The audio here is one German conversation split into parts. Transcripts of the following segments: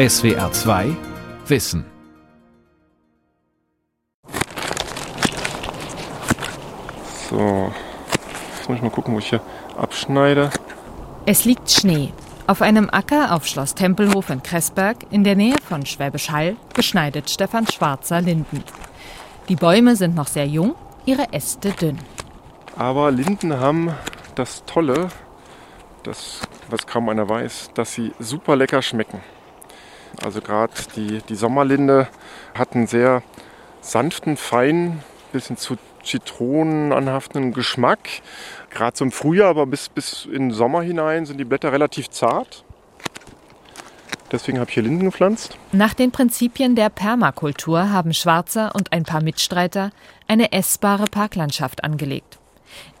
SWR 2 Wissen. So, jetzt muss ich mal gucken, wo ich hier abschneide. Es liegt Schnee. Auf einem Acker auf Schloss Tempelhof in Kressberg in der Nähe von Schwäbisch Hall beschneidet Stefan Schwarzer Linden. Die Bäume sind noch sehr jung, ihre Äste dünn. Aber Linden haben das Tolle, das, was kaum einer weiß, dass sie super lecker schmecken. Also gerade die, die Sommerlinde hat einen sehr sanften, feinen, bisschen zu Zitronen anhaftenden Geschmack. Gerade so im Frühjahr, aber bis, bis in den Sommer hinein sind die Blätter relativ zart. Deswegen habe ich hier Linden gepflanzt. Nach den Prinzipien der Permakultur haben Schwarzer und ein paar Mitstreiter eine essbare Parklandschaft angelegt.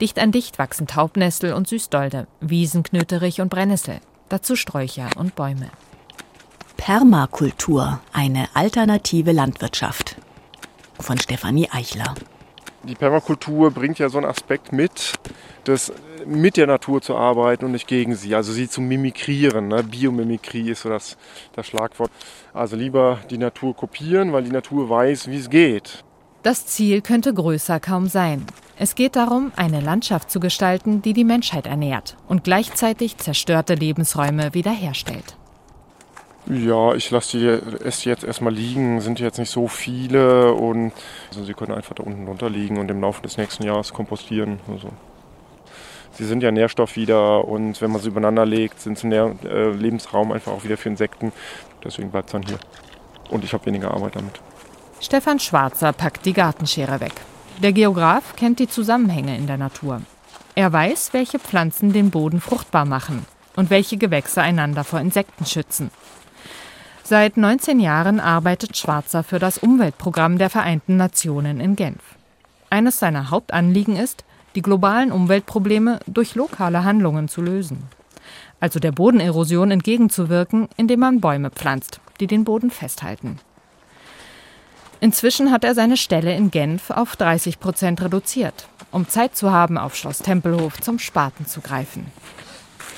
Dicht an dicht wachsen Taubnessel und Süßdolde, Wiesenknöterich und Brennnessel, dazu Sträucher und Bäume. Permakultur, eine alternative Landwirtschaft. Von Stefanie Eichler. Die Permakultur bringt ja so einen Aspekt mit, das mit der Natur zu arbeiten und nicht gegen sie, also sie zu mimikrieren. Ne? Biomimikrie ist so das, das Schlagwort. Also lieber die Natur kopieren, weil die Natur weiß, wie es geht. Das Ziel könnte größer kaum sein. Es geht darum, eine Landschaft zu gestalten, die die Menschheit ernährt und gleichzeitig zerstörte Lebensräume wiederherstellt. Ja, ich lasse die Äste jetzt erstmal liegen, sind jetzt nicht so viele und also sie können einfach da unten drunter liegen und im Laufe des nächsten Jahres kompostieren. Also. Sie sind ja Nährstoff wieder und wenn man sie übereinander legt, sind sie Nähr äh, Lebensraum einfach auch wieder für Insekten. Deswegen bleibt es dann hier. Und ich habe weniger Arbeit damit. Stefan Schwarzer packt die Gartenschere weg. Der Geograf kennt die Zusammenhänge in der Natur. Er weiß, welche Pflanzen den Boden fruchtbar machen und welche Gewächse einander vor Insekten schützen. Seit 19 Jahren arbeitet Schwarzer für das Umweltprogramm der Vereinten Nationen in Genf. Eines seiner Hauptanliegen ist, die globalen Umweltprobleme durch lokale Handlungen zu lösen. Also der Bodenerosion entgegenzuwirken, indem man Bäume pflanzt, die den Boden festhalten. Inzwischen hat er seine Stelle in Genf auf 30 Prozent reduziert, um Zeit zu haben, auf Schloss Tempelhof zum Spaten zu greifen.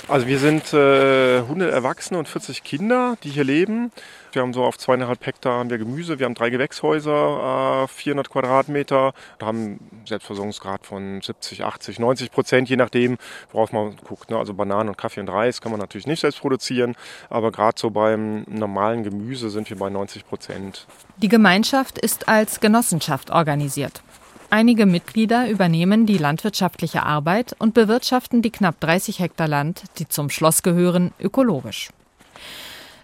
Also wir sind äh, 100 Erwachsene und 40 Kinder, die hier leben. Wir haben so auf zweieinhalb Hektar haben wir Gemüse, wir haben drei Gewächshäuser, äh, 400 Quadratmeter, wir haben einen Selbstversorgungsgrad von 70, 80, 90 Prozent, je nachdem, worauf man guckt. Ne? Also Bananen und Kaffee und Reis kann man natürlich nicht selbst produzieren, aber gerade so beim normalen Gemüse sind wir bei 90 Prozent. Die Gemeinschaft ist als Genossenschaft organisiert. Einige Mitglieder übernehmen die landwirtschaftliche Arbeit und bewirtschaften die knapp 30 Hektar Land, die zum Schloss gehören, ökologisch.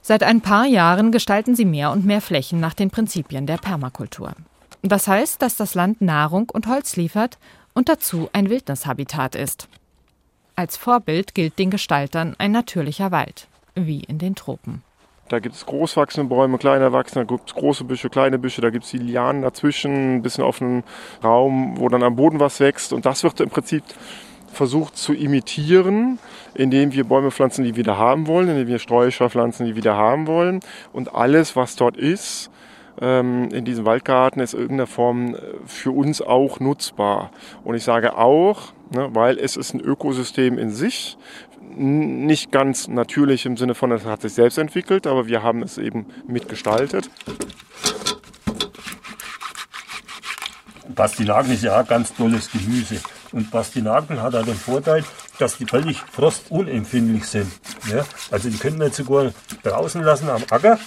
Seit ein paar Jahren gestalten sie mehr und mehr Flächen nach den Prinzipien der Permakultur. Das heißt, dass das Land Nahrung und Holz liefert und dazu ein Wildnishabitat ist. Als Vorbild gilt den Gestaltern ein natürlicher Wald, wie in den Tropen. Da gibt es großwachsende Bäume, kleine Erwachsene, da gibt es große Büsche, kleine Büsche, da gibt es die Lianen dazwischen, ein bisschen offenen Raum, wo dann am Boden was wächst. Und das wird im Prinzip versucht zu imitieren, indem wir Bäume pflanzen, die wir haben wollen, indem wir Sträucher pflanzen, die wir haben wollen. Und alles, was dort ist, ähm, in diesem Waldgarten, ist in irgendeiner Form äh, für uns auch nutzbar. Und ich sage auch, ne, weil es ist ein Ökosystem in sich nicht ganz natürlich im Sinne von, es hat sich selbst entwickelt, aber wir haben es eben mitgestaltet. Pastinaken ist ja auch ganz tolles Gemüse. Und Pastinaken hat auch den Vorteil, dass die völlig frostunempfindlich sind. Ja? Also die können wir sogar draußen lassen am Acker,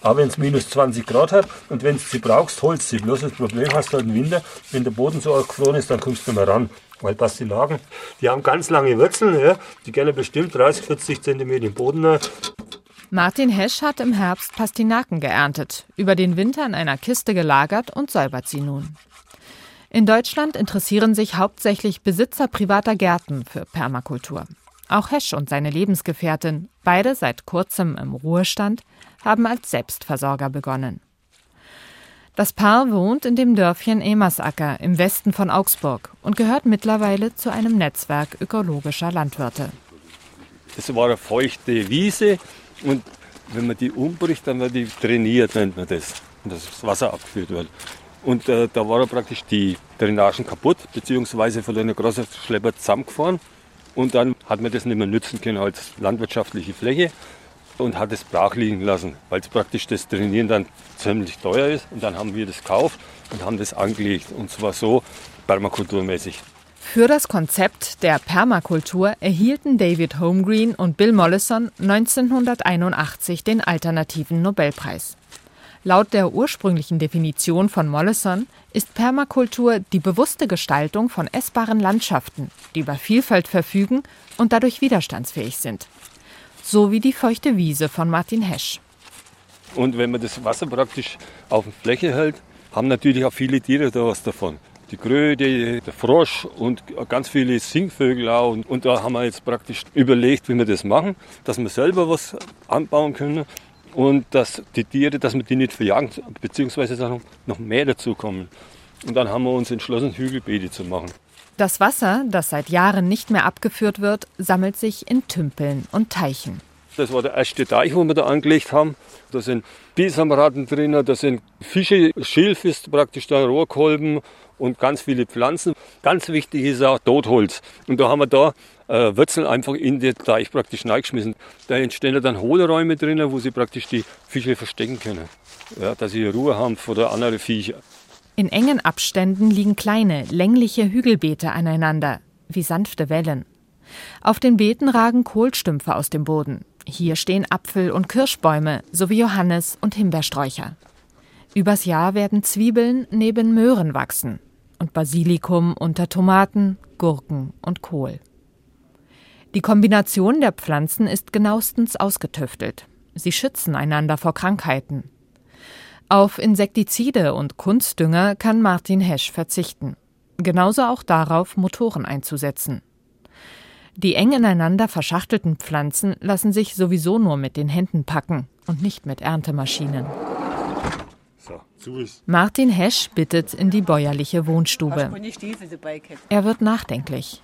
aber wenn es minus 20 Grad hat und wenn du sie brauchst, holst sie. Bloß das Problem hast du halt im Winter, wenn der Boden so arg gefroren ist, dann kommst du nicht mehr ran. Weil Pastinaken, die haben ganz lange Wurzeln, ja, die gerne bestimmt 30, 40 cm Boden. Martin Hesch hat im Herbst Pastinaken geerntet, über den Winter in einer Kiste gelagert und säubert sie nun. In Deutschland interessieren sich hauptsächlich Besitzer privater Gärten für Permakultur. Auch Hesch und seine Lebensgefährtin, beide seit kurzem im Ruhestand, haben als Selbstversorger begonnen. Das Paar wohnt in dem Dörfchen Emersacker im Westen von Augsburg und gehört mittlerweile zu einem Netzwerk ökologischer Landwirte. Das war eine feuchte Wiese und wenn man die umbricht, dann wird die trainiert, nennt man das. Und das Wasser abgeführt wird. Und äh, da war praktisch die Drainagen kaputt, beziehungsweise von einer großen Schlepper zusammengefahren. Und dann hat man das nicht mehr nützen können als landwirtschaftliche Fläche. Und hat es brach liegen lassen, weil es praktisch das Trainieren dann ziemlich teuer ist. Und dann haben wir das gekauft und haben das angelegt. Und zwar so permakulturmäßig. Für das Konzept der Permakultur erhielten David Holmgreen und Bill Mollison 1981 den alternativen Nobelpreis. Laut der ursprünglichen Definition von Mollison ist Permakultur die bewusste Gestaltung von essbaren Landschaften, die über Vielfalt verfügen und dadurch widerstandsfähig sind. So wie die feuchte Wiese von Martin Hesch. Und wenn man das Wasser praktisch auf der Fläche hält, haben natürlich auch viele Tiere da was davon. Die Kröte, der Frosch und ganz viele Singvögel auch. Und da haben wir jetzt praktisch überlegt, wie wir das machen, dass wir selber was anbauen können und dass die Tiere, dass wir die nicht verjagen, beziehungsweise noch mehr dazu kommen. Und dann haben wir uns entschlossen, Hügelbeete zu machen. Das Wasser, das seit Jahren nicht mehr abgeführt wird, sammelt sich in Tümpeln und Teichen. Das war der erste Teich, wo wir da angelegt haben. Da sind Bisamratten drin, da sind Fische, Schilf ist praktisch da, Rohrkolben und ganz viele Pflanzen. Ganz wichtig ist auch Totholz. Und da haben wir da äh, Wurzeln einfach in den Teich praktisch reingeschmissen. Da entstehen dann Hohlräume drin, wo sie praktisch die Fische verstecken können. Ja, dass sie Ruhe haben vor der anderen Viecher. In engen Abständen liegen kleine, längliche Hügelbeete aneinander, wie sanfte Wellen. Auf den Beeten ragen Kohlstümpfe aus dem Boden. Hier stehen Apfel- und Kirschbäume sowie Johannes- und Himbeersträucher. Übers Jahr werden Zwiebeln neben Möhren wachsen und Basilikum unter Tomaten, Gurken und Kohl. Die Kombination der Pflanzen ist genauestens ausgetüftelt. Sie schützen einander vor Krankheiten. Auf Insektizide und Kunstdünger kann Martin Hesch verzichten. Genauso auch darauf, Motoren einzusetzen. Die eng ineinander verschachtelten Pflanzen lassen sich sowieso nur mit den Händen packen und nicht mit Erntemaschinen. Martin Hesch bittet in die bäuerliche Wohnstube. Er wird nachdenklich.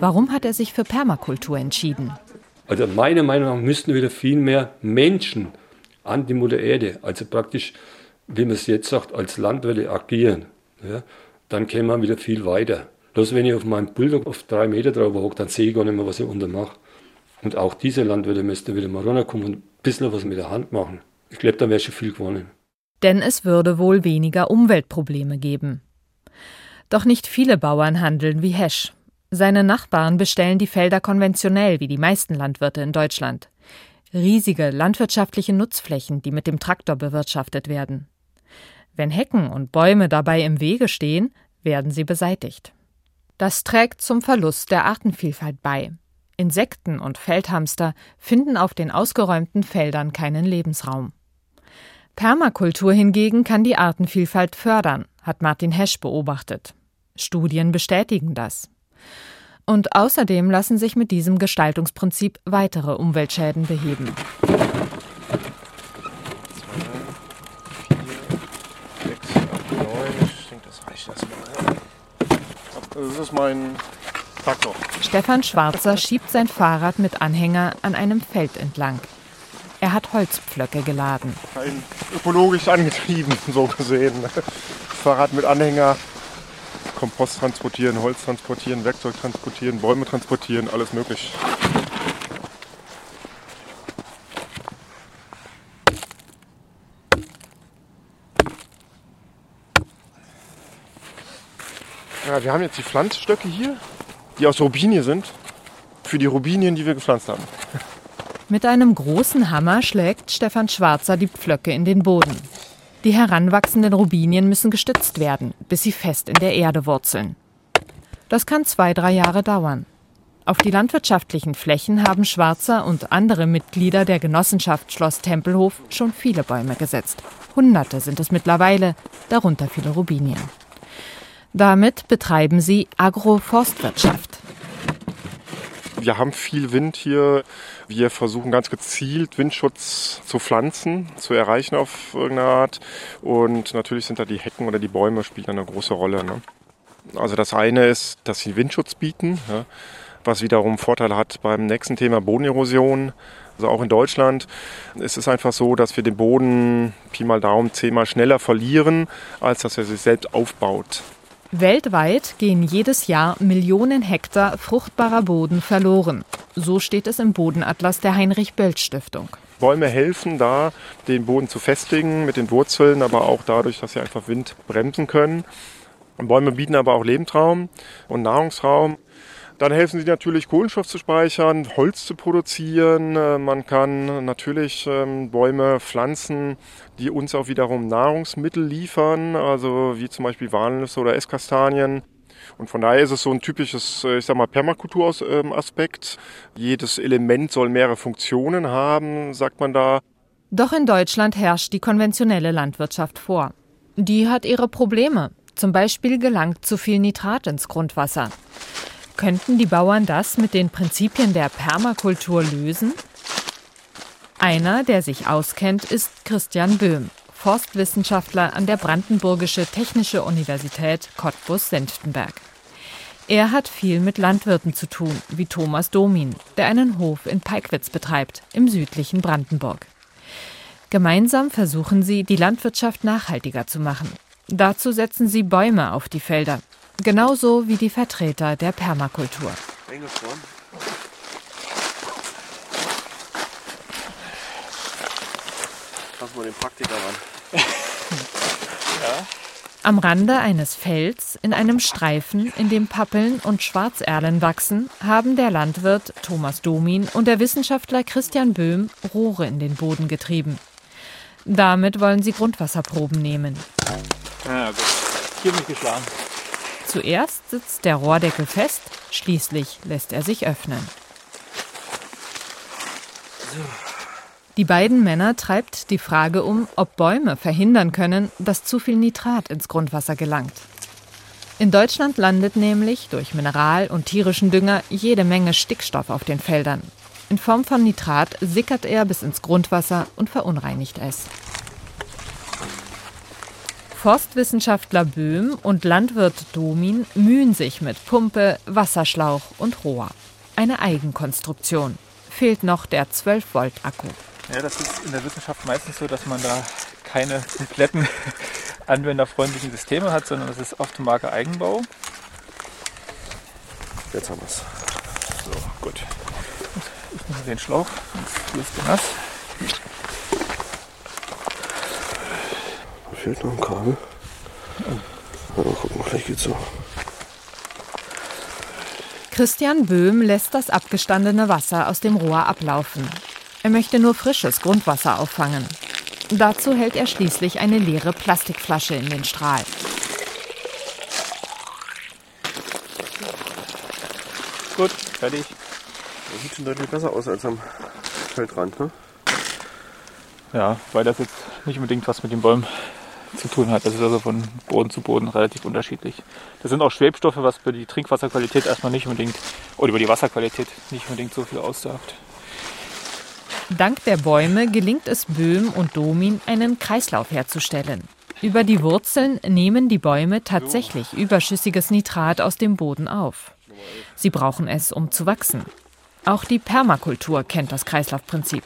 Warum hat er sich für Permakultur entschieden? Also meiner Meinung nach müssten wieder viel mehr Menschen an die Mutter Erde, also praktisch, wie man es jetzt sagt, als Landwirte agieren. Ja, dann käme man wieder viel weiter. Bloß wenn ich auf meinem Bulldog auf drei Meter drauf hocke, dann sehe ich gar nicht mehr, was ich unter mache. Und auch diese Landwirte müssten wieder mal runterkommen und ein bisschen was mit der Hand machen. Ich glaube, da wäre schon viel gewonnen denn es würde wohl weniger Umweltprobleme geben. Doch nicht viele Bauern handeln wie Hesch. Seine Nachbarn bestellen die Felder konventionell, wie die meisten Landwirte in Deutschland. Riesige landwirtschaftliche Nutzflächen, die mit dem Traktor bewirtschaftet werden. Wenn Hecken und Bäume dabei im Wege stehen, werden sie beseitigt. Das trägt zum Verlust der Artenvielfalt bei. Insekten und Feldhamster finden auf den ausgeräumten Feldern keinen Lebensraum. Permakultur hingegen kann die Artenvielfalt fördern, hat Martin Hesch beobachtet. Studien bestätigen das. Und außerdem lassen sich mit diesem Gestaltungsprinzip weitere Umweltschäden beheben. Das ist mein Traktor. Stefan Schwarzer schiebt sein Fahrrad mit Anhänger an einem Feld entlang. Er hat Holzpflöcke geladen. Ein ökologisch angetrieben, so gesehen. Fahrrad mit Anhänger, Kompost transportieren, Holz transportieren, Werkzeug transportieren, Bäume transportieren, alles möglich. Wir haben jetzt die Pflanzstöcke hier, die aus Robinie sind, für die Robinien, die wir gepflanzt haben. Mit einem großen Hammer schlägt Stefan Schwarzer die Pflöcke in den Boden. Die heranwachsenden Robinien müssen gestützt werden, bis sie fest in der Erde wurzeln. Das kann zwei, drei Jahre dauern. Auf die landwirtschaftlichen Flächen haben Schwarzer und andere Mitglieder der Genossenschaft Schloss Tempelhof schon viele Bäume gesetzt. Hunderte sind es mittlerweile, darunter viele Robinien. Damit betreiben sie Agroforstwirtschaft. Wir haben viel Wind hier. Wir versuchen ganz gezielt Windschutz zu pflanzen, zu erreichen auf irgendeine Art. Und natürlich sind da die Hecken oder die Bäume spielen eine große Rolle. Ne? Also das eine ist, dass sie Windschutz bieten, ja, was wiederum Vorteile hat beim nächsten Thema Bodenerosion. Also auch in Deutschland ist es einfach so, dass wir den Boden Pi mal Daumen zehnmal schneller verlieren, als dass er sich selbst aufbaut. Weltweit gehen jedes Jahr Millionen Hektar fruchtbarer Boden verloren. So steht es im Bodenatlas der Heinrich-Böll-Stiftung. Bäume helfen da, den Boden zu festigen mit den Wurzeln, aber auch dadurch, dass sie einfach Wind bremsen können. Bäume bieten aber auch Lebensraum und Nahrungsraum. Dann helfen sie natürlich, Kohlenstoff zu speichern, Holz zu produzieren. Äh, man kann natürlich ähm, Bäume pflanzen, die uns auch wiederum Nahrungsmittel liefern, also wie zum Beispiel Walnüsse oder Esskastanien. Und von daher ist es so ein typisches, äh, ich sag mal, Permakulturaspekt. Jedes Element soll mehrere Funktionen haben, sagt man da. Doch in Deutschland herrscht die konventionelle Landwirtschaft vor. Die hat ihre Probleme. Zum Beispiel gelangt zu viel Nitrat ins Grundwasser. Könnten die Bauern das mit den Prinzipien der Permakultur lösen? Einer, der sich auskennt, ist Christian Böhm, Forstwissenschaftler an der Brandenburgische Technische Universität Cottbus-Senftenberg. Er hat viel mit Landwirten zu tun, wie Thomas Domin, der einen Hof in Peikwitz betreibt, im südlichen Brandenburg. Gemeinsam versuchen sie, die Landwirtschaft nachhaltiger zu machen. Dazu setzen sie Bäume auf die Felder, Genauso wie die Vertreter der Permakultur. Lass mal den Praktiker ran. ja. Am Rande eines Felds, in einem Streifen, in dem Pappeln und Schwarzerlen wachsen, haben der Landwirt Thomas Domin und der Wissenschaftler Christian Böhm Rohre in den Boden getrieben. Damit wollen sie Grundwasserproben nehmen. Ja, gut. Hier bin ich geschlagen. Zuerst sitzt der Rohrdeckel fest, schließlich lässt er sich öffnen. Die beiden Männer treibt die Frage um, ob Bäume verhindern können, dass zu viel Nitrat ins Grundwasser gelangt. In Deutschland landet nämlich durch Mineral- und tierischen Dünger jede Menge Stickstoff auf den Feldern. In Form von Nitrat sickert er bis ins Grundwasser und verunreinigt es. Forstwissenschaftler Böhm und Landwirt Domin mühen sich mit Pumpe, Wasserschlauch und Rohr. Eine Eigenkonstruktion. Fehlt noch der 12-Volt-Akku. Ja, das ist in der Wissenschaft meistens so, dass man da keine kompletten anwenderfreundlichen Systeme hat, sondern es ist oft Marke Eigenbau. Jetzt haben wir es. So, gut. Ich nehme den Schlauch, sonst wirst du nass. Fehlt noch ein Kabel. Mal gucken, vielleicht geht's so. Christian Böhm lässt das abgestandene Wasser aus dem Rohr ablaufen. Er möchte nur frisches Grundwasser auffangen. Dazu hält er schließlich eine leere Plastikflasche in den Strahl. Gut, fertig. Das sieht schon deutlich besser aus als am Feldrand, ne? Ja, weil das jetzt nicht unbedingt was mit den Bäumen zu tun hat. Das ist also von Boden zu Boden relativ unterschiedlich. Das sind auch Schwebstoffe, was für die Trinkwasserqualität erstmal nicht unbedingt, oder über die Wasserqualität nicht unbedingt so viel aussagt. Dank der Bäume gelingt es Böhm und Domin, einen Kreislauf herzustellen. Über die Wurzeln nehmen die Bäume tatsächlich überschüssiges Nitrat aus dem Boden auf. Sie brauchen es, um zu wachsen. Auch die Permakultur kennt das Kreislaufprinzip.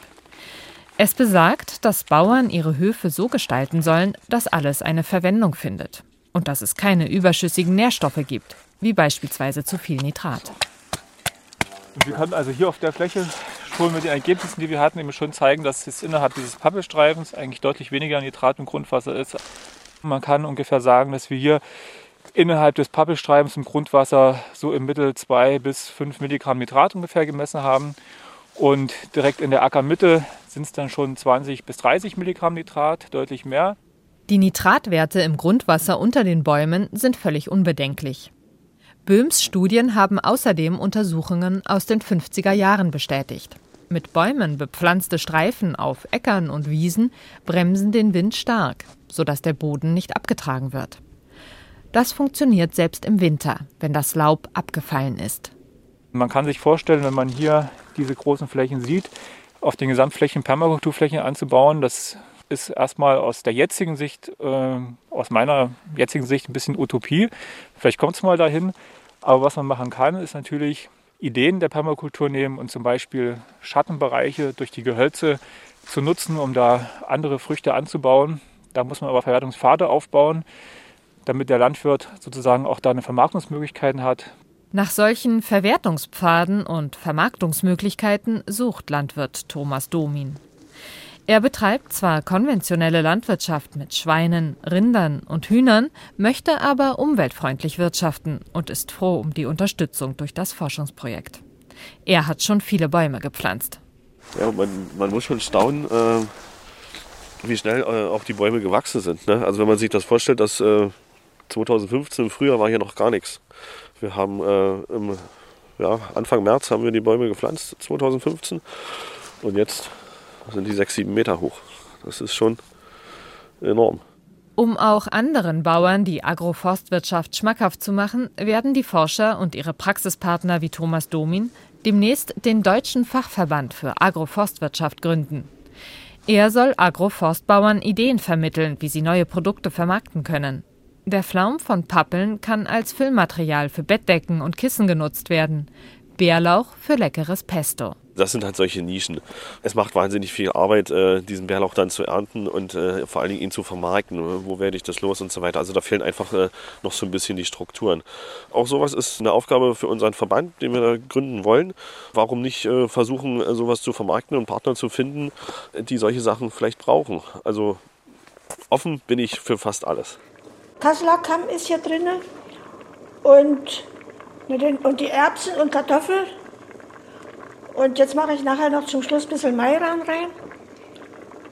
Es besagt, dass Bauern ihre Höfe so gestalten sollen, dass alles eine Verwendung findet und dass es keine überschüssigen Nährstoffe gibt, wie beispielsweise zu viel Nitrat. wir können also hier auf der Fläche schon mit den Ergebnissen, die wir hatten, eben schon zeigen, dass es innerhalb dieses Pappelstreifens eigentlich deutlich weniger Nitrat im Grundwasser ist. Man kann ungefähr sagen, dass wir hier innerhalb des Pappelstreifens im Grundwasser so im Mittel 2 bis 5 Milligramm Nitrat ungefähr gemessen haben. Und direkt in der Ackermitte sind es dann schon 20 bis 30 Milligramm Nitrat, deutlich mehr. Die Nitratwerte im Grundwasser unter den Bäumen sind völlig unbedenklich. Böhms Studien haben außerdem Untersuchungen aus den 50er Jahren bestätigt. Mit Bäumen bepflanzte Streifen auf Äckern und Wiesen bremsen den Wind stark, sodass der Boden nicht abgetragen wird. Das funktioniert selbst im Winter, wenn das Laub abgefallen ist. Man kann sich vorstellen, wenn man hier diese großen Flächen sieht, auf den Gesamtflächen Permakulturflächen anzubauen. Das ist erstmal aus der jetzigen Sicht, äh, aus meiner jetzigen Sicht ein bisschen Utopie. Vielleicht kommt es mal dahin. Aber was man machen kann, ist natürlich Ideen der Permakultur nehmen und zum Beispiel Schattenbereiche durch die Gehölze zu nutzen, um da andere Früchte anzubauen. Da muss man aber Verwertungspfade aufbauen, damit der Landwirt sozusagen auch da eine Vermarktungsmöglichkeiten hat. Nach solchen Verwertungspfaden und Vermarktungsmöglichkeiten sucht Landwirt Thomas Domin. Er betreibt zwar konventionelle Landwirtschaft mit Schweinen, Rindern und Hühnern, möchte aber umweltfreundlich wirtschaften und ist froh um die Unterstützung durch das Forschungsprojekt. Er hat schon viele Bäume gepflanzt. Ja, man, man muss schon staunen, äh, wie schnell äh, auch die Bäume gewachsen sind. Ne? Also wenn man sich das vorstellt, dass äh, 2015 im Frühjahr war hier noch gar nichts. Wir haben äh, im, ja, Anfang März haben wir die Bäume gepflanzt, 2015. Und jetzt sind die sechs, sieben Meter hoch. Das ist schon enorm. Um auch anderen Bauern die Agroforstwirtschaft schmackhaft zu machen, werden die Forscher und ihre Praxispartner wie Thomas Domin demnächst den Deutschen Fachverband für Agroforstwirtschaft gründen. Er soll Agroforstbauern Ideen vermitteln, wie sie neue Produkte vermarkten können. Der Flaum von Pappeln kann als Füllmaterial für Bettdecken und Kissen genutzt werden. Bärlauch für leckeres Pesto. Das sind halt solche Nischen. Es macht wahnsinnig viel Arbeit, äh, diesen Bärlauch dann zu ernten und äh, vor allen Dingen ihn zu vermarkten. Wo werde ich das los und so weiter. Also da fehlen einfach äh, noch so ein bisschen die Strukturen. Auch sowas ist eine Aufgabe für unseren Verband, den wir da gründen wollen. Warum nicht versuchen, sowas zu vermarkten und Partner zu finden, die solche Sachen vielleicht brauchen. Also offen bin ich für fast alles. Kasseler Kamm ist hier drin und, und die Erbsen und Kartoffeln und jetzt mache ich nachher noch zum Schluss ein bisschen Mairan rein.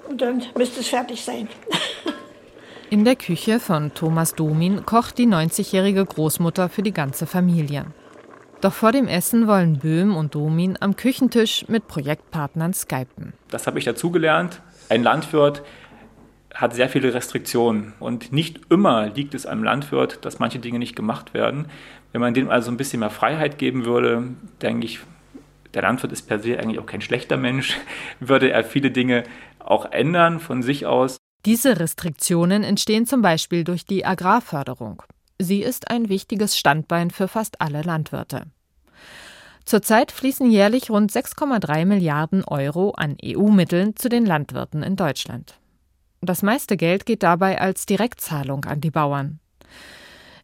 Und dann müsste es fertig sein. In der Küche von Thomas Domin kocht die 90-jährige Großmutter für die ganze Familie. Doch vor dem Essen wollen Böhm und Domin am Küchentisch mit Projektpartnern skypen. Das habe ich dazugelernt. Ein Landwirt hat sehr viele Restriktionen und nicht immer liegt es einem Landwirt, dass manche Dinge nicht gemacht werden. Wenn man dem also ein bisschen mehr Freiheit geben würde, denke ich, der Landwirt ist per se eigentlich auch kein schlechter Mensch, würde er viele Dinge auch ändern von sich aus. Diese Restriktionen entstehen zum Beispiel durch die Agrarförderung. Sie ist ein wichtiges Standbein für fast alle Landwirte. Zurzeit fließen jährlich rund 6,3 Milliarden Euro an EU-Mitteln zu den Landwirten in Deutschland. Das meiste Geld geht dabei als Direktzahlung an die Bauern.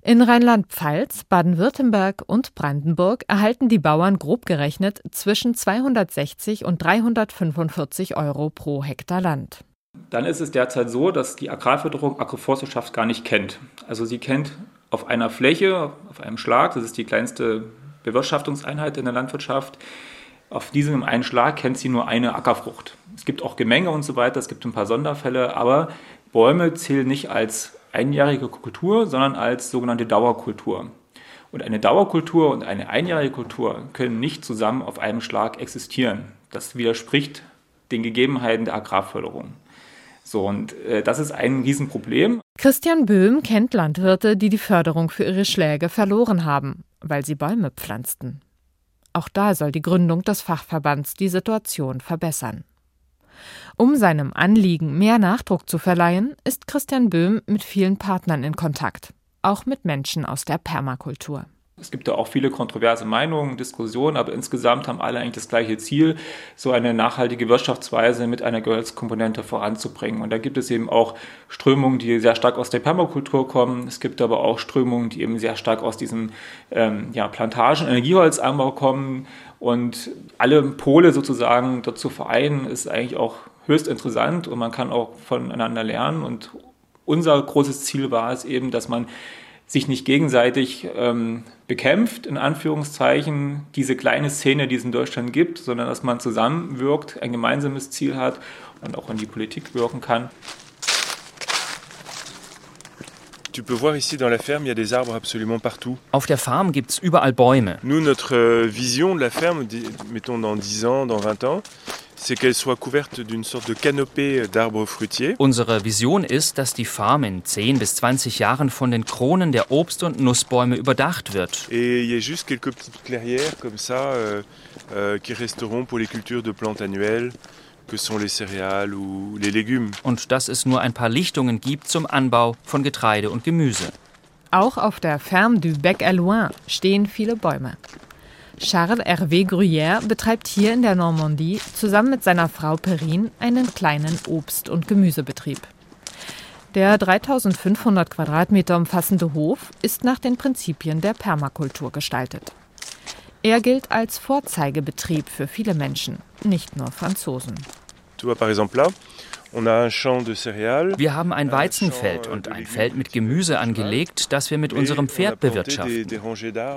In Rheinland-Pfalz, Baden-Württemberg und Brandenburg erhalten die Bauern grob gerechnet zwischen 260 und 345 Euro pro Hektar Land. Dann ist es derzeit so, dass die Agrarförderung Agroforstwirtschaft gar nicht kennt. Also sie kennt auf einer Fläche, auf einem Schlag, das ist die kleinste Bewirtschaftungseinheit in der Landwirtschaft, auf diesem einen Schlag kennt sie nur eine Ackerfrucht. Es gibt auch Gemenge und so weiter, es gibt ein paar Sonderfälle, aber Bäume zählen nicht als einjährige Kultur, sondern als sogenannte Dauerkultur. Und eine Dauerkultur und eine einjährige Kultur können nicht zusammen auf einem Schlag existieren. Das widerspricht den Gegebenheiten der Agrarförderung. So, und äh, das ist ein Riesenproblem. Christian Böhm kennt Landwirte, die die Förderung für ihre Schläge verloren haben, weil sie Bäume pflanzten. Auch da soll die Gründung des Fachverbands die Situation verbessern. Um seinem Anliegen mehr Nachdruck zu verleihen, ist Christian Böhm mit vielen Partnern in Kontakt, auch mit Menschen aus der Permakultur. Es gibt da auch viele kontroverse Meinungen, Diskussionen, aber insgesamt haben alle eigentlich das gleiche Ziel, so eine nachhaltige Wirtschaftsweise mit einer Gehölzkomponente voranzubringen. Und da gibt es eben auch Strömungen, die sehr stark aus der Permakultur kommen. Es gibt aber auch Strömungen, die eben sehr stark aus diesem ähm, ja, Plantagen, Energieholzanbau kommen. Und alle Pole sozusagen dazu vereinen, ist eigentlich auch höchst interessant und man kann auch voneinander lernen. Und unser großes Ziel war es eben, dass man sich nicht gegenseitig ähm, bekämpft, in Anführungszeichen, diese kleine Szene, die es in Deutschland gibt, sondern dass man zusammenwirkt, ein gemeinsames Ziel hat und auch in die Politik wirken kann. Tu peux voir ici dans la ferme, il y a des arbres absolument partout. Auf der Farm gibt's überall Bäume. Nous, notre euh, vision de la ferme, mettons dans 10 ans, dans 20 ans, c'est qu'elle soit couverte d'une sorte de canopée d'arbres fruitiers. Unsere Vision ist, dass die Farm in 10 bis 20 Jahren von den Kronen der Obst- und Nussbäume überdacht wird. Et il y a juste quelques petites clairières comme ça euh, euh, qui resteront pour les cultures de plantes annuelles que sont les céréales ou les légumes. Und dass es nur ein paar Lichtungen gibt zum Anbau von Getreide und Gemüse. Auch auf der Ferme du Bec à Loin stehen viele Bäume. Charles Hervé Gruyère betreibt hier in der Normandie zusammen mit seiner Frau Perrine einen kleinen Obst- und Gemüsebetrieb. Der 3500 Quadratmeter umfassende Hof ist nach den Prinzipien der Permakultur gestaltet. Er gilt als Vorzeigebetrieb für viele Menschen, nicht nur Franzosen. Tu par exemple là, wir haben ein Weizenfeld und ein Feld mit Gemüse angelegt, das wir mit unserem Pferd bewirtschaften.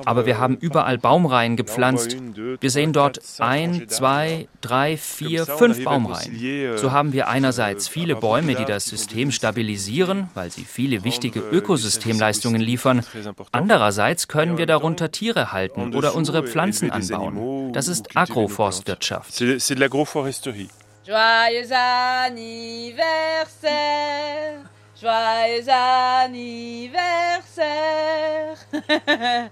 Aber wir haben überall Baumreihen gepflanzt. Wir sehen dort ein, zwei, drei, vier, fünf Baumreihen. So haben wir einerseits viele Bäume, die das System stabilisieren, weil sie viele wichtige Ökosystemleistungen liefern. Andererseits können wir darunter Tiere halten oder unsere Pflanzen anbauen. Das ist Agroforstwirtschaft. Joyeux anniversaire, joyeux anniversaire.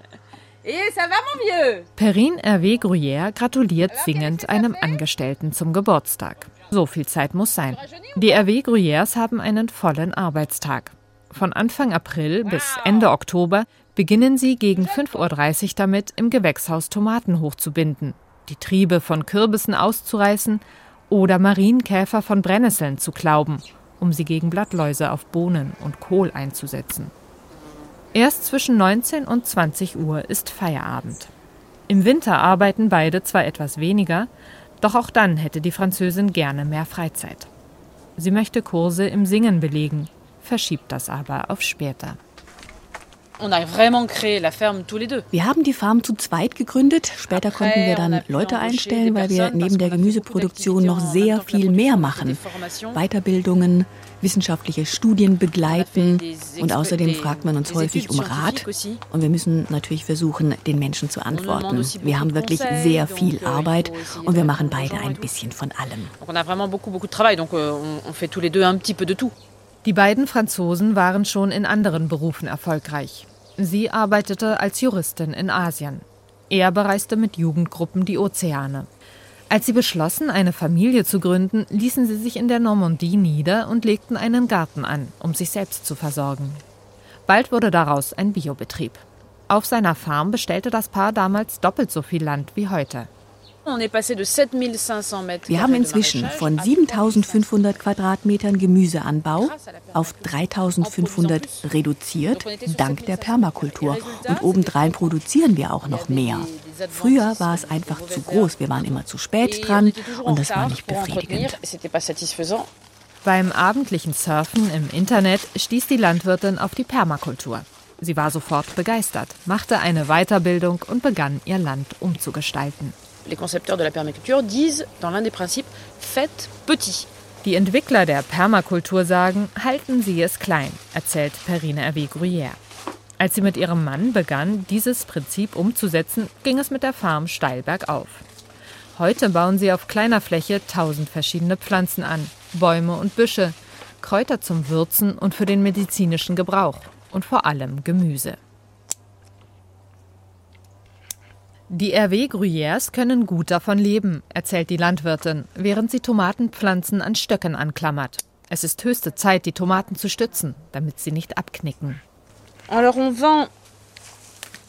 Et ça va, mon vieux? Perrine Hervé Gruyère gratuliert singend einem Angestellten zum Geburtstag. So viel Zeit muss sein. Die Hervé Gruyères haben einen vollen Arbeitstag. Von Anfang April bis Ende Oktober beginnen sie gegen 5.30 Uhr damit, im Gewächshaus Tomaten hochzubinden, die Triebe von Kürbissen auszureißen oder Marienkäfer von Brennnesseln zu klauben, um sie gegen Blattläuse auf Bohnen und Kohl einzusetzen. Erst zwischen 19 und 20 Uhr ist Feierabend. Im Winter arbeiten beide zwar etwas weniger, doch auch dann hätte die Französin gerne mehr Freizeit. Sie möchte Kurse im Singen belegen, verschiebt das aber auf später. Wir haben die Farm zu zweit gegründet. Später konnten wir dann Leute einstellen, weil wir neben der Gemüseproduktion noch sehr viel mehr machen. Weiterbildungen, wissenschaftliche Studien begleiten und außerdem fragt man uns häufig um Rat und wir müssen natürlich versuchen, den Menschen zu antworten. Wir haben wirklich sehr viel Arbeit und wir machen beide ein bisschen von allem. Die beiden Franzosen waren schon in anderen Berufen erfolgreich. Sie arbeitete als Juristin in Asien. Er bereiste mit Jugendgruppen die Ozeane. Als sie beschlossen, eine Familie zu gründen, ließen sie sich in der Normandie nieder und legten einen Garten an, um sich selbst zu versorgen. Bald wurde daraus ein Biobetrieb. Auf seiner Farm bestellte das Paar damals doppelt so viel Land wie heute. Wir haben inzwischen von 7500 Quadratmetern Gemüseanbau auf 3500 reduziert, dank der Permakultur. Und obendrein produzieren wir auch noch mehr. Früher war es einfach zu groß, wir waren immer zu spät dran und das war nicht befriedigend. Beim abendlichen Surfen im Internet stieß die Landwirtin auf die Permakultur. Sie war sofort begeistert, machte eine Weiterbildung und begann ihr Land umzugestalten les concepteurs de la permaculture disent dans l'un des principes, faites petit. Die Entwickler der Permakultur sagen, halten Sie es klein, erzählt Perrine Hervé Gruyère. Als sie mit ihrem Mann begann, dieses Prinzip umzusetzen, ging es mit der Farm steil bergauf. Heute bauen sie auf kleiner Fläche tausend verschiedene Pflanzen an, Bäume und Büsche, Kräuter zum Würzen und für den medizinischen Gebrauch und vor allem Gemüse. Die RW Gruyères können gut davon leben, erzählt die Landwirtin, während sie Tomatenpflanzen an Stöcken anklammert. Es ist höchste Zeit, die Tomaten zu stützen, damit sie nicht abknicken. Alors on vend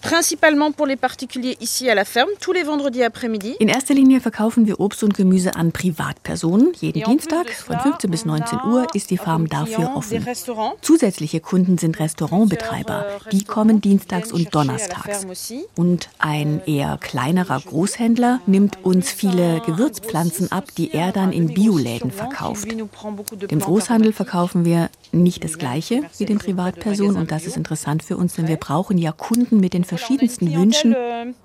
Principalement pour les particuliers ici à la ferme, tous les vendredis après-midi. In erster Linie verkaufen wir Obst und Gemüse an Privatpersonen. Jeden Dienstag von 15 bis 19 Uhr ist die Farm dafür offen. Zusätzliche Kunden sind Restaurantbetreiber. Euh, die kommen dienstags und donnerstags. Und ein eher kleinerer Großhändler nimmt uns viele Gewürzpflanzen ab, die er dann in Bioläden verkauft. Dem Großhandel verkaufen wir nicht das Gleiche wie den Privatpersonen und das ist interessant für uns, denn wir brauchen ja Kunden mit den verschiedensten Wünschen,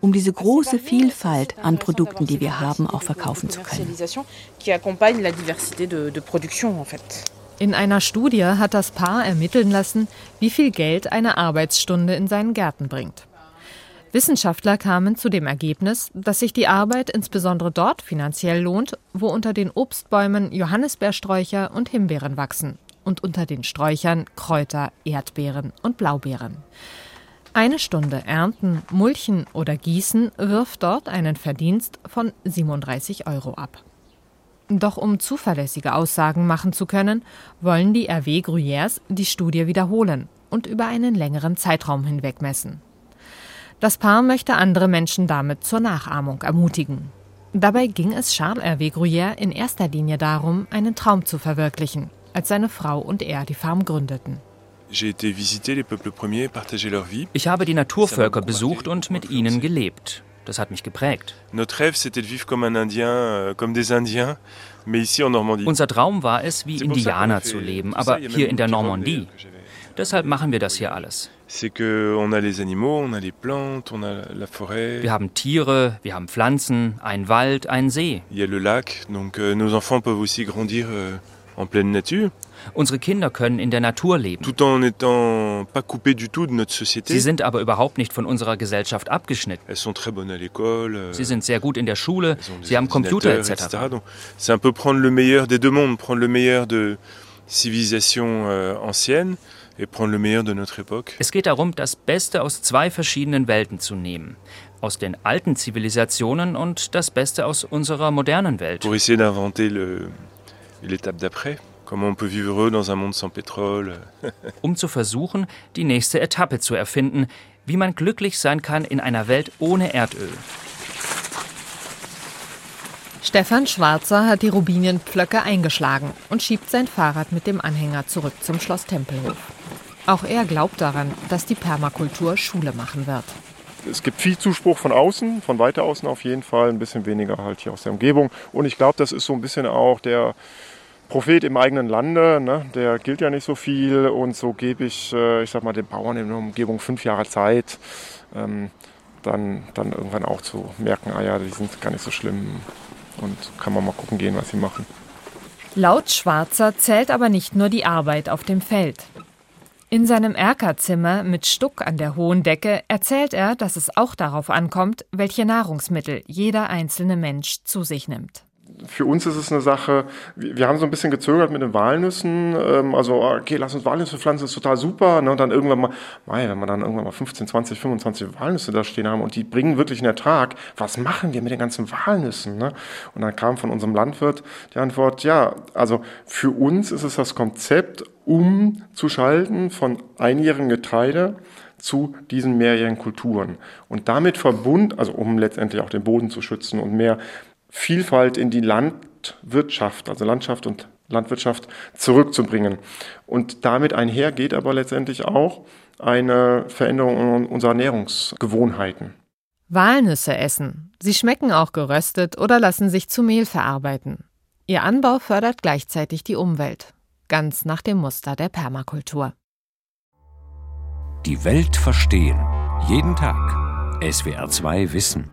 um diese große Vielfalt an Produkten, die wir haben, auch verkaufen zu können. In einer Studie hat das Paar ermitteln lassen, wie viel Geld eine Arbeitsstunde in seinen Gärten bringt. Wissenschaftler kamen zu dem Ergebnis, dass sich die Arbeit insbesondere dort finanziell lohnt, wo unter den Obstbäumen Johannisbeersträucher und Himbeeren wachsen und unter den Sträuchern Kräuter, Erdbeeren und Blaubeeren. Eine Stunde Ernten, Mulchen oder Gießen wirft dort einen Verdienst von 37 Euro ab. Doch um zuverlässige Aussagen machen zu können, wollen die RW Gruyères die Studie wiederholen und über einen längeren Zeitraum hinweg messen. Das Paar möchte andere Menschen damit zur Nachahmung ermutigen. Dabei ging es Charles Hervé Gruyère in erster Linie darum, einen Traum zu verwirklichen, als seine Frau und er die Farm gründeten. Ich habe die Naturvölker besucht und mit ihnen gelebt. Das hat mich geprägt. Euh, Unser Traum war es, wie Indianer zu leben, aber hier in der Normandie. Deshalb machen wir das hier alles. Wir haben Tiere, wir haben Pflanzen, einen Wald, einen See. Il y a le lac, donc euh, nos enfants peuvent aussi grandir euh, en pleine nature. Unsere Kinder können in der Natur leben. Tout en étant pas coupés du tout de notre société. Sie sind aber überhaupt nicht von unserer Gesellschaft abgeschnitten. Elles sont très bonnes à l'école. Euh, Sie sind sehr gut in der Schule, sie haben Computer etc. C'est un peu prendre le meilleur des deux mondes, prendre le meilleur de civilisations euh, le époque. Es geht darum, das Beste aus zwei verschiedenen Welten zu nehmen. Aus den alten Zivilisationen und das Beste aus unserer modernen Welt. Pour essayer d'inventer l'étape d'après. Comment on peut vivre heureux dans un monde sans pétrole. um zu versuchen, die nächste Etappe zu erfinden, wie man glücklich sein kann in einer Welt ohne Erdöl. Stefan Schwarzer hat die Rubinienpflöcke eingeschlagen und schiebt sein Fahrrad mit dem Anhänger zurück zum Schloss Tempelhof. Auch er glaubt daran, dass die Permakultur Schule machen wird. Es gibt viel Zuspruch von außen, von weiter außen auf jeden Fall, ein bisschen weniger halt hier aus der Umgebung. Und ich glaube, das ist so ein bisschen auch der Prophet im eigenen Lande, ne? der gilt ja nicht so viel. Und so gebe ich, äh, ich sag mal, den Bauern in der Umgebung fünf Jahre Zeit, ähm, dann, dann irgendwann auch zu merken, ah ja, die sind gar nicht so schlimm und kann man mal gucken gehen, was sie machen. Laut Schwarzer zählt aber nicht nur die Arbeit auf dem Feld. In seinem Erkerzimmer mit Stuck an der hohen Decke erzählt er, dass es auch darauf ankommt, welche Nahrungsmittel jeder einzelne Mensch zu sich nimmt für uns ist es eine Sache, wir haben so ein bisschen gezögert mit den Walnüssen. Ähm, also, okay, lass uns Walnüsse pflanzen, ist total super. Ne? Und dann irgendwann mal, mei, wenn wir dann irgendwann mal 15, 20, 25 Walnüsse da stehen haben und die bringen wirklich einen Ertrag, was machen wir mit den ganzen Walnüssen? Ne? Und dann kam von unserem Landwirt die Antwort, ja, also für uns ist es das Konzept, umzuschalten von einjährigem Getreide zu diesen mehrjährigen Kulturen. Und damit verbunden, also um letztendlich auch den Boden zu schützen und mehr Vielfalt in die Landwirtschaft, also Landschaft und Landwirtschaft zurückzubringen. Und damit einher geht aber letztendlich auch eine Veränderung unserer Ernährungsgewohnheiten. Walnüsse essen. Sie schmecken auch geröstet oder lassen sich zu Mehl verarbeiten. Ihr Anbau fördert gleichzeitig die Umwelt, ganz nach dem Muster der Permakultur. Die Welt verstehen. Jeden Tag. SWR2 Wissen.